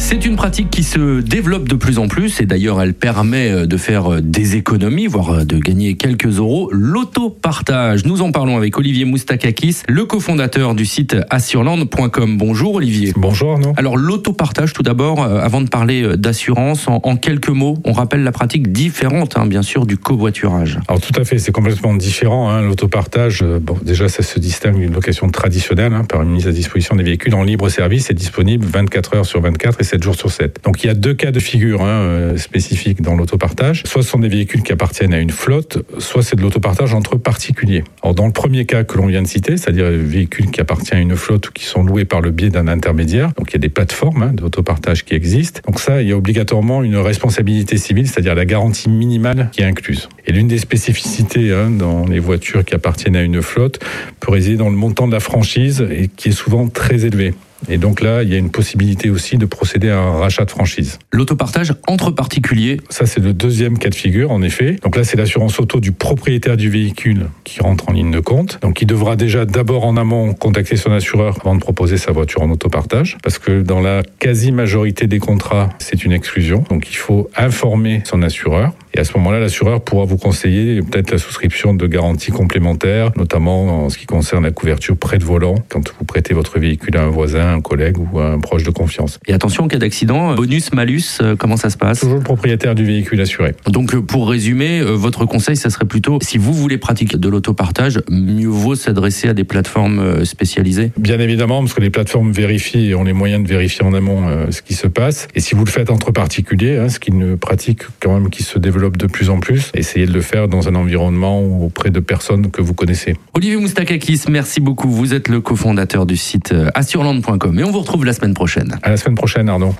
C'est une pratique qui se développe de plus en plus et d'ailleurs elle permet euh, de faire euh, des économies, voire euh, de gagner quelques euros. L'autopartage, nous en parlons avec Olivier Moustakakis, le cofondateur du site assureland.com. Bonjour Olivier. Bonjour Arnaud. Alors l'autopartage tout d'abord, avant de parler d'assurance, en, quelques mots, on rappelle la pratique différente hein, bien sûr du covoiturage. Alors tout à fait, c'est complètement différent. Hein. L'autopartage, bon, déjà ça se distingue d'une location traditionnelle hein, par une mise à disposition des véhicules en libre service et disponible 24 heures sur 24 et 7 jours sur 7. Donc il y a deux cas de figure hein, euh, spécifiques dans l'autopartage. Soit ce sont des véhicules qui appartiennent à une flotte, soit c'est de l'autopartage entre particuliers. Alors dans le premier cas que l'on vient de citer, c'est-à-dire les véhicules qui appartiennent à une flotte ou qui sont loués par le biais d'un intermédiaire, donc il y a des plateformes hein, d'autopartage qui existent. Donc ça, il y a obligatoirement une responsabilité civile, c'est-à-dire la garantie minimale qui est incluse. Et l'une des spécificités hein, dans les voitures qui appartiennent à une flotte peut résider dans le montant de la franchise et qui est souvent très élevé. Et donc là, il y a une possibilité aussi de procéder à un rachat de franchise. L'autopartage entre particuliers Ça, c'est le deuxième cas de figure, en effet. Donc là, c'est l'assurance auto du propriétaire du véhicule qui rentre en ligne de compte. Donc il devra déjà d'abord en amont contacter son assureur avant de proposer sa voiture en autopartage. Parce que dans la quasi-majorité des contrats, c'est une exclusion. Donc il faut informer son assureur. Et à ce moment-là, l'assureur pourra vous conseiller peut-être la souscription de garanties complémentaires, notamment en ce qui concerne la couverture près de volant, quand vous prêtez votre véhicule à un voisin, un collègue ou un proche de confiance. Et attention, en cas d'accident, bonus, malus, euh, comment ça se passe? Toujours le propriétaire du véhicule assuré. Donc euh, pour résumer, euh, votre conseil, ça serait plutôt, si vous voulez pratiquer de l'autopartage, mieux vaut s'adresser à des plateformes spécialisées Bien évidemment, parce que les plateformes vérifient et ont les moyens de vérifier en amont ce qui se passe. Et si vous le faites entre particuliers, hein, ce qui ne pratique quand même qui se développe de plus en plus. Essayez de le faire dans un environnement auprès de personnes que vous connaissez. Olivier Moustakakis, merci beaucoup. Vous êtes le cofondateur du site euh, assureland.com et on vous retrouve la semaine prochaine. À la semaine prochaine, Arnaud.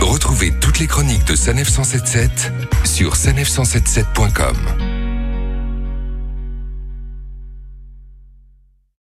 Retrouvez toutes les chroniques de Sanef 177 sur sanef177.com.